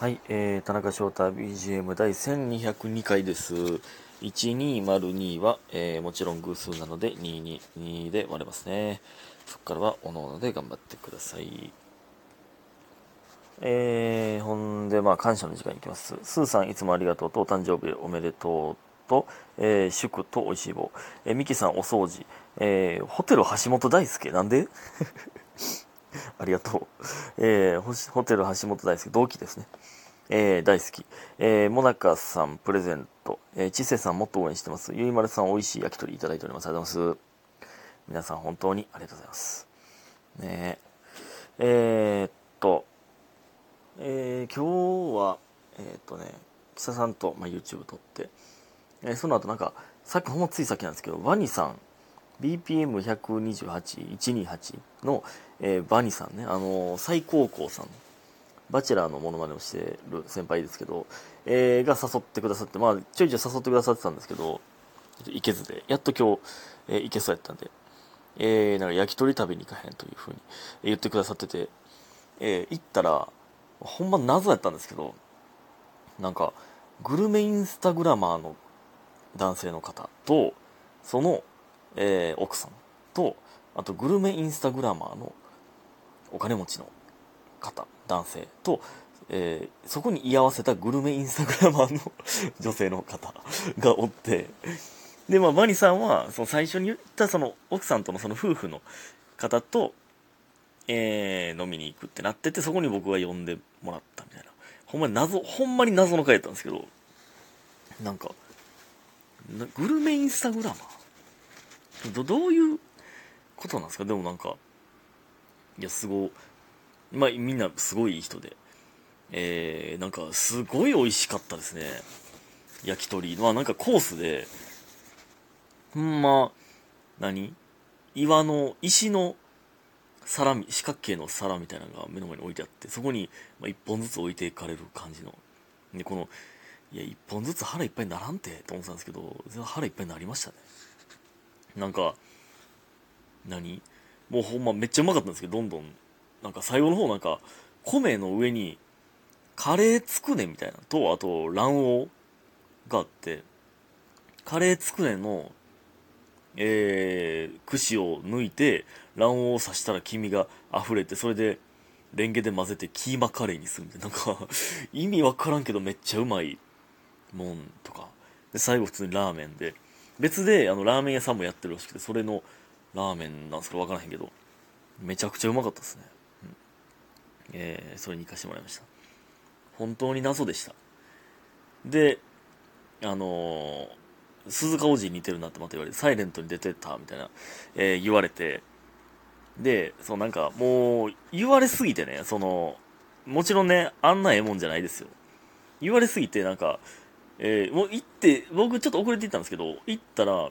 はい、えー、田中翔太 BGM 第1202回です。1202は、えーもちろん偶数なので222で割れますね。そこからはおのおので頑張ってください。えー、ほんで、まあ、感謝の時間に行きます。スーさん、いつもありがとうと、お誕生日おめでとうと、えー、祝とおいしい棒。えー、ミキさん、お掃除。えー、ホテル橋本大輔。なんで？ありがとう。えー、ホテル橋本大輔、同期ですね。えー、大好き。えー、モナカさん、プレゼント。えー、ちせさん、もっと応援してます。ゆいまるさん、美味しい焼き鳥いただいております。ありがとうございます。皆さん、本当にありがとうございます。ねえ。えー、っと、えー、今日は、えー、っとね、記者さんと、まあ、YouTube 撮って、えーその後なんか、さっきほんまついさっきなんですけど、ワニさん、BPM128128 の、えーバニさんね、あのー最高校さん、バチェラーのモノマネをしてる先輩ですけど、えーが誘ってくださって、まあ、ちょいちょい誘ってくださってたんですけど、行けずで、やっと今日、えー行けそうやったんで、えー、なんか焼き鳥食べに行かへんというふうに言ってくださってて、えー行ったら、ほんま謎やったんですけど、なんか、グルメインスタグラマーの男性の方と、その、えー奥さんと、あとグルメインスタグラマーのお金持ちの方、男性と、えーそこに居合わせたグルメインスタグラマーの女性の方がおって、で、まあ、バニさんは、その最初に言ったその奥さんとのその夫婦の方と、えー飲みに行くってなってて、そこに僕が呼んでもらったみたいな。ほんまに謎、ほんまに謎の回やったんですけど、なんか、グルメインスタグラマー？どどういうことなんですか？でもなんか、いや、すご、まあ、みんなすごいいい人で、えー、なんか、すごい美味しかったですね。焼き鳥。まあ、なんかコースで、ほんま、何？岩の、石の皿、四角形の皿みたいなのが目の前に置いてあって、そこに、まあ、一本ずつ置いていかれる感じの。で、この、いや、一本ずつ腹いっぱいにならんて、と思ってたんですけど、腹いっぱいになりましたね。なんか、何？もうほんまめっちゃうまかったんですけど、どんどん、なんか最後の方なんか、米の上に、カレーつくねみたいなと、あと、卵黄があって、カレーつくねの、えー、串を抜いて、卵黄を刺したら黄身が溢れて、それで、レンゲで混ぜてキーマカレーにするみたいな、なんか、意味わからんけどめっちゃうまいもんとか。で、最後普通にラーメンで、別で、あの、ラーメン屋さんもやってるらしくて、それのラーメンなんすかわからへんけど、めちゃくちゃうまかったですね。うん、えー、それに行かしてもらいました。本当に謎でした。で、あのー鈴鹿王子に似てるなってまた言われて、サイレントに出てたみたいな、えー言われて、で、そうなんかもう言われすぎてね、その、もちろんね、あんなええもんじゃないですよ。言われすぎてなんか、えーもう行って、僕ちょっと遅れて行ったんですけど、行ったら、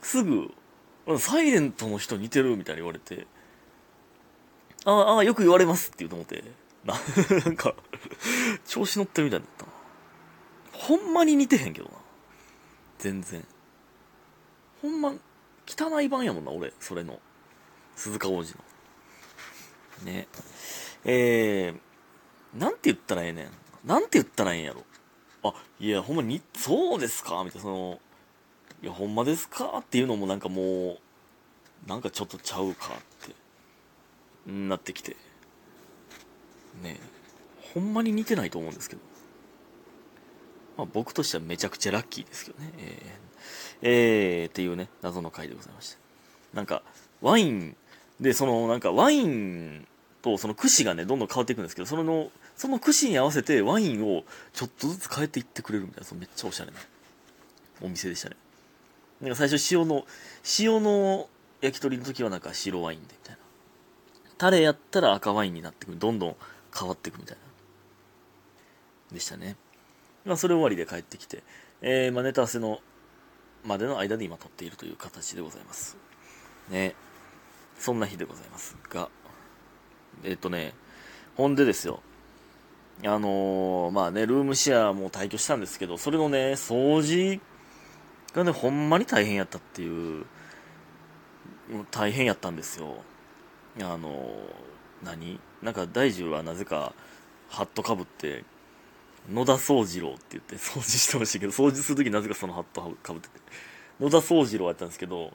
すぐ、サイレントの人似てるみたいに言われて、ああ、ああ、よく言われますって言うと思って、な、なんか、調子乗ってるみたいだったな。ほんまに似てへんけどな。全然。ほんま、汚い版やもんな、俺、それの。鈴鹿王子の。ね。えー、なんて言ったらええねん。なんて言ったらええんやろ。あ、いや、ほんまに、そうですか？みたいな、その、いや、ほんまですか？っていうのもなんかもう、なんかちょっとちゃうかって、なってきて。ね。ほんまに似てないと思うんですけど。まあ僕としてはめちゃくちゃラッキーですけどね。えー、えー、っていうね、謎の回でございました。なんか、ワインで、その、なんかワインとその串がね、どんどん変わっていくんですけど、その、その串に合わせてワインをちょっとずつ変えていってくれるみたいな、そのめっちゃおしゃれなお店でしたね。なんか最初塩の、塩の焼き鳥の時はなんか白ワインでみたいな。タレやったら赤ワインになってくる。どんどん変わっていくみたいな。でしたね。まあそれ終わりで帰ってきて、えー、まあネタ合わせの、までの間で今撮っているという形でございます。ね。そんな日でございますが、えっとね、ほんでですよ。あのーまあね、ルームシェアも退去したんですけど、それのね、掃除がね、ほんまに大変やったっていう、大変やったんですよ。あの何？なんか大樹はなぜか、ハットかぶって、野田宗次郎って言って掃除してましたけど、掃除するときなぜかそのハットかぶってて。野田宗次郎やったんですけど、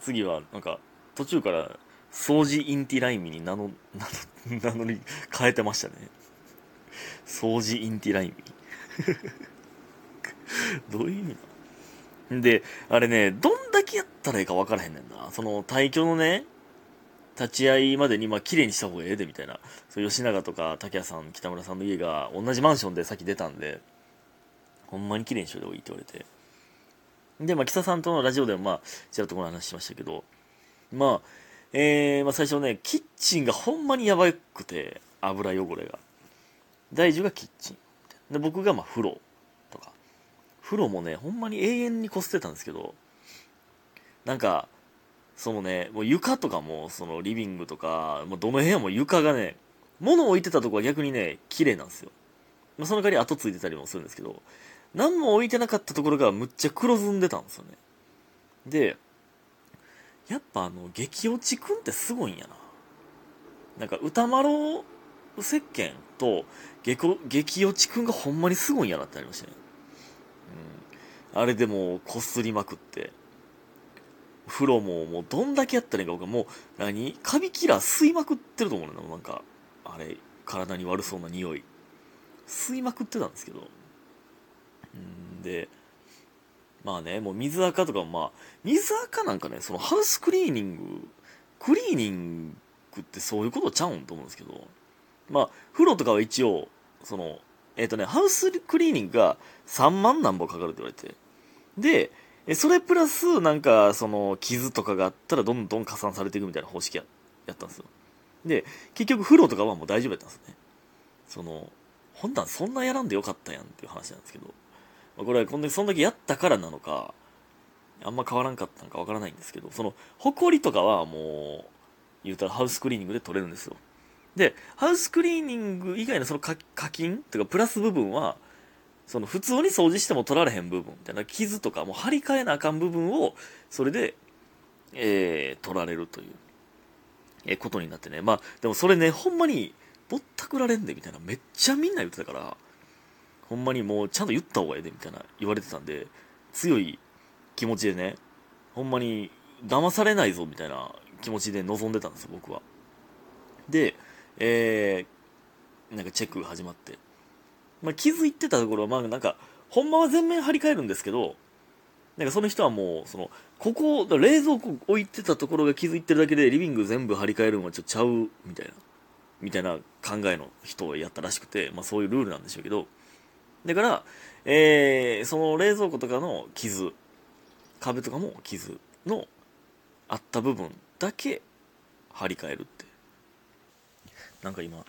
次はなんか途中から掃除インティライミに名の、名の、名乗り変えてましたね。掃除インティライミ。どういう意味な で、あれね、どんだけやったらいいか分からへんねんな。その、退去のね、立ち会いまでに、まあ、綺麗にした方がええで、みたいな。そう、吉永とか、竹谷さん、北村さんの家が、同じマンションでさっき出たんで、ほんまに綺麗にしといた方がいいって言われて。で、まあ、木佐さんとのラジオでも、まあ、ちらっとこの話しましたけど、まあ、えー、まあ、最初ね、キッチンがほんまにやばくて、油汚れが。大樹がキッチン。で、僕が、まあ、風呂。風呂もね、ほんまに永遠にこすってたんですけど、なんか、そのね、もう床とかも、そのリビングとか、もうどの部屋も床がね、物置いてたとこは逆にね、綺麗なんですよ。まあ、その代わり跡ついてたりもするんですけど、何も置いてなかったところがむっちゃ黒ずんでたんですよね。で、やっぱあの、激落ちくんってすごいんやな。なんか、歌丸石鹸と激激落ちくんがほんまにすごいんやなってなりましたね。うん。あれでもこすりまくって。風呂ももうどんだけやったらいいか。僕はもう何？カビキラー吸いまくってると思うのなんかあれ体に悪そうな匂い。吸いまくってたんですけど。んでまあねもう水垢とかもまあ水垢なんかねそのハウスクリーニングクリーニングってそういうことちゃうんと思うんですけど。まあ風呂とかは一応そのえっ、ー、とねハウスクリーニングが3万何本かかるって言われてで、それプラス、なんか、その、傷とかがあったら、どんどん加算されていくみたいな方式ややったんですよ。で、結局、風呂とかはもう大丈夫やったんですね。その、本当はそんなやらんでよかったやんっていう話なんですけど、まあ、これはこんだけ、そんだけやったからなのか、あんま変わらんかったのかわからないんですけど、その、埃とかはもう、言うたらハウスクリーニングで取れるんですよ。で、ハウスクリーニング以外のその課金というかプラス部分は、その普通に掃除しても取られへん部分みたいな傷とかも張り替えなあかん部分をそれで、えー、取られるという、えー、ことになってね。まあでもそれねほんまにぼったくられんでみたいな。めっちゃみんな言ってたからほんまにもうちゃんと言った方がええでみたいな言われてたんで強い気持ちでねほんまに騙されないぞみたいな気持ちで臨んでたんですよ僕は。でえー、なんかチェックが始まってまあ、気づいてたところは、まあなんか、ほんまは全面張り替えるんですけど、なんかその人はもう、その、ここ、冷蔵庫置いてたところが気づいてるだけで、リビング全部張り替えるのはちょっとちゃう、みたいな、みたいな考えの人をやったらしくて、まあそういうルールなんでしょうけど、だから、えー、その冷蔵庫とかの傷、壁とかも傷のあった部分だけ張り替えるって。なんか今、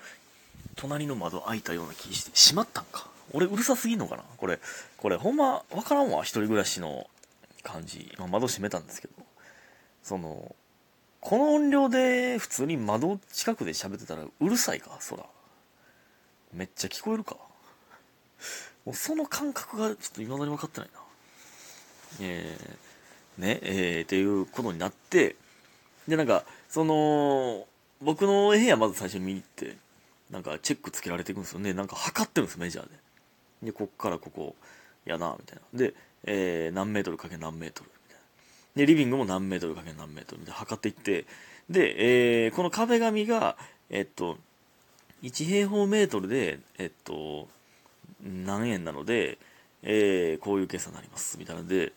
隣の窓開いたような気して閉まったんか？俺うるさすぎんのかな？これこれほんま分からんわ一人暮らしの感じ、まあ、窓閉めたんですけど。そのこの音量で普通に窓近くで喋ってたらうるさいか？そらめっちゃ聞こえるか？もうその感覚がちょっと未だに分かってないな。えー、ねえー、っていうことになってでなんかその僕の部屋まず最初に見に行ってなんかチェックつけられていくんですよね。なんか測ってるんですメジャーで。でこっからここやなみたいな。で、えー、何メートルかけ何メートルみたいな。でリビングも何メートルかけ何メートルみたいな。測っていって。で、えー、この壁紙がえっと1平方メートルでえっと何円なので、えー、こういう計算になりますみたいな。ので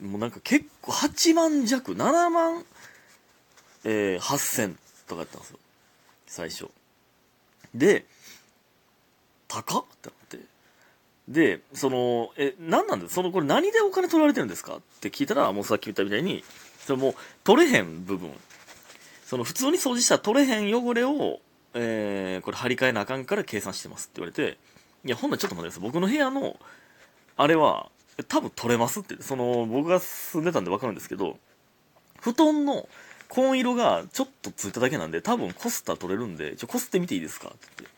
もうなんか結構8万弱7万、えー、8000とかやったんですよ。最初。で、高っ？てなって。で、その、え、何なんですその、これ何でお金取られてるんですか？って聞いたら、もうさっき言ったみたいに、それもう、取れへん部分。その、普通に掃除したら取れへん汚れを、えー、これ張り替えなあかんから計算してますって言われて、いや、ほんならちょっと待ってください。僕の部屋の、あれは、多分取れますって。その、僕が住んでたんでわかるんですけど、布団の紺色がちょっとついただけなんで、多分コスタ取れるんで、ちょ、こすってみていいですか？って言って。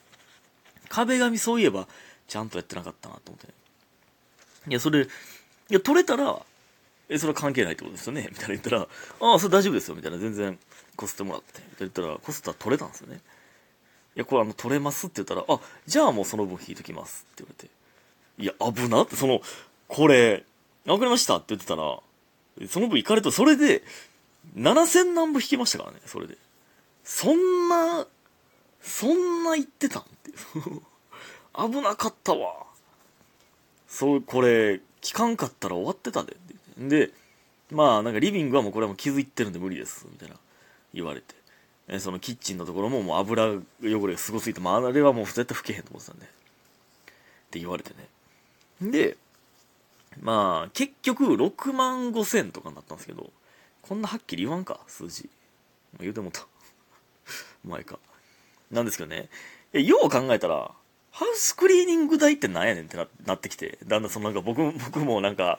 壁紙そういえば、ちゃんとやってなかったなと思って。ねいや、それ、いや、取れたら、え、それは関係ないってことですよね？みたいな言ったら、ああ、それ大丈夫ですよ、みたいな、全然、こすってもらって。みたいな言ったら、コスタ取れたんですよね。いや、これあの、取れますって言ったら、あ、じゃあもうその分引いときますって言われて。いや、危なって、その、これ、わかりましたって言ってたら、その分行かれと、それで、7000何部引きましたからね、それで。そんな、そんな言ってたんって。危なかったわ。そう、これ、聞かんかったら終わってたで。で、まあ、なんかリビングはもうこれはもう気づいてるんで無理です。みたいな言われて。えそのキッチンのところももう油汚れがすごすぎて、まあ、あれはもう絶対拭けへんと思ってたんで。って言われてね。で、まあ、結局6万5千とかになったんですけど、こんなはっきり言わんか、数字。言うてもた。前か。なんですけどねえ。よう考えたら、ハウスクリーニング代ってなんやねんってななってきて、だんだんそのなんか僕 僕もなんか、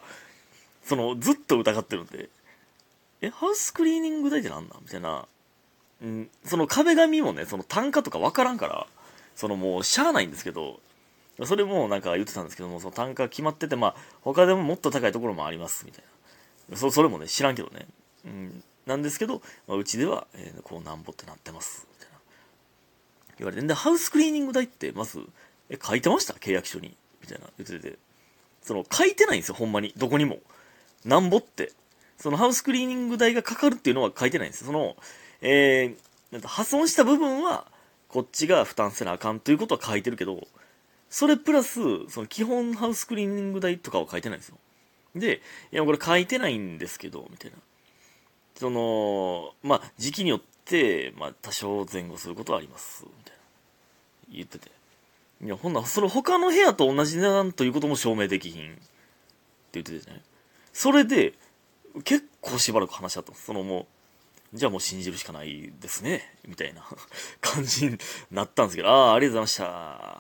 そのずっと疑ってるんで、え、ハウスクリーニング代ってなんなん？みたいな。うん、その壁紙もね、その単価とかわからんから、そのもうしゃあないんですけど、それもなんか言ってたんですけども、その単価決まってて、まあ、他でももっと高いところもあります、みたいな。そそれもね、知らんけどね。うん、なんですけど、まあ、うちでは、えー、こうなんぼってなってます、みたいな。言われて、で、ハウスクリーニング代って、まず、え、書いてました？契約書に。みたいな言ってて。その、書いてないんですよ、ほんまに。どこにも。なんぼって。そのハウスクリーニング代がかかるっていうのは書いてないんですよ。その、えー、破損した部分は、こっちが負担せなあかんということは書いてるけど、それプラス、その基本ハウスクリーニング代とかは書いてないんですよ。で、いや、これ書いてないんですけど、みたいな。その、まあ、時期によって、まあ、多少前後することはあります、みたいな。言ってて。いや、ほんならその他の部屋と同じ値段ということも証明できひん。って言っててね。それで、結構しばらく話し合ったそのもう、じゃあもう信じるしかないですね。みたいな感じになったんですけど、ああ、ありがとうございました。